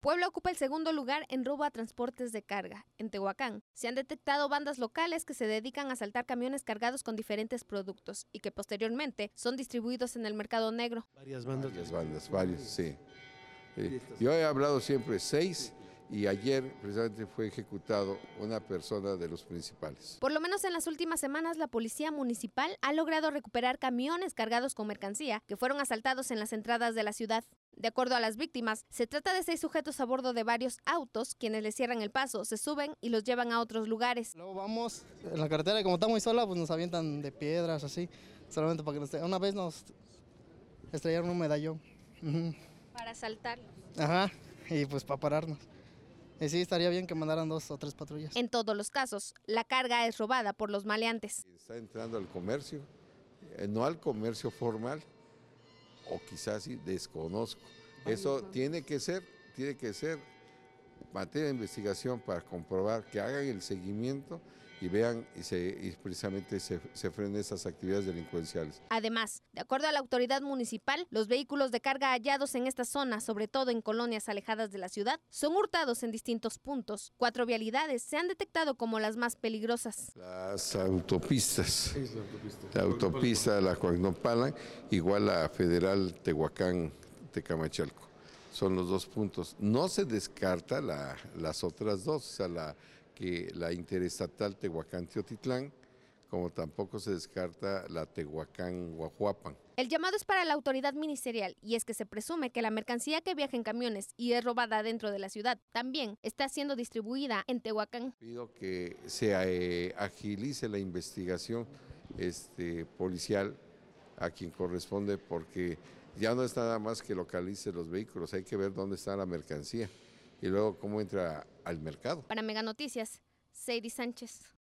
Puebla ocupa el segundo lugar en robo a transportes de carga. En Tehuacán se han detectado bandas locales que se dedican a asaltar camiones cargados con diferentes productos y que posteriormente son distribuidos en el mercado negro. Varias bandas. Varias bandas, varios, sí. Sí. Yo he hablado siempre seis y ayer precisamente fue ejecutado una persona de los principales. Por lo menos en las últimas semanas la policía municipal ha logrado recuperar camiones cargados con mercancía que fueron asaltados en las entradas de la ciudad. De acuerdo a las víctimas, se trata de seis sujetos a bordo de varios autos, quienes les cierran el paso, se suben y los llevan a otros lugares. Luego vamos en la carretera y como está muy sola, pues nos avientan de piedras así, solamente para que nos... Una vez nos estrellaron un medallón. Para asaltar. Ajá, y pues para pararnos. Y sí, estaría bien que mandaran dos o tres patrullas. En todos los casos, la carga es robada por los maleantes. Está entrando al comercio, eh, no al comercio formal, o quizás sí, desconozco. Eso tiene que ser, tiene que ser materia de investigación para comprobar que hagan el seguimiento y vean y, se, y precisamente se, se frenen esas actividades delincuenciales. Además, de acuerdo a la autoridad municipal, los vehículos de carga hallados en esta zona, sobre todo en colonias alejadas de la ciudad, son hurtados en distintos puntos. Cuatro vialidades se han detectado como las más peligrosas. Las autopistas, Es la autopista. la autopista de la Coagnopala, igual la federal Tehuacán-Tecamachalco. Son los dos puntos. No se descarta la- las otras dos, o sea, la, que la interestatal Tehuacán-Teotitlán, como tampoco se descarta la Tehuacán-Guajuapan. El llamado es para la autoridad ministerial y es que se presume que la mercancía que viaja en camiones y es robada dentro de la ciudad también está siendo distribuida en Tehuacán. Pido que se eh, agilice la investigación este, policial a quien corresponde porque ya no es nada más que localice los vehículos, hay que ver dónde está la mercancía y luego cómo entra al mercado. Para Mega Noticias, Sadie Sánchez.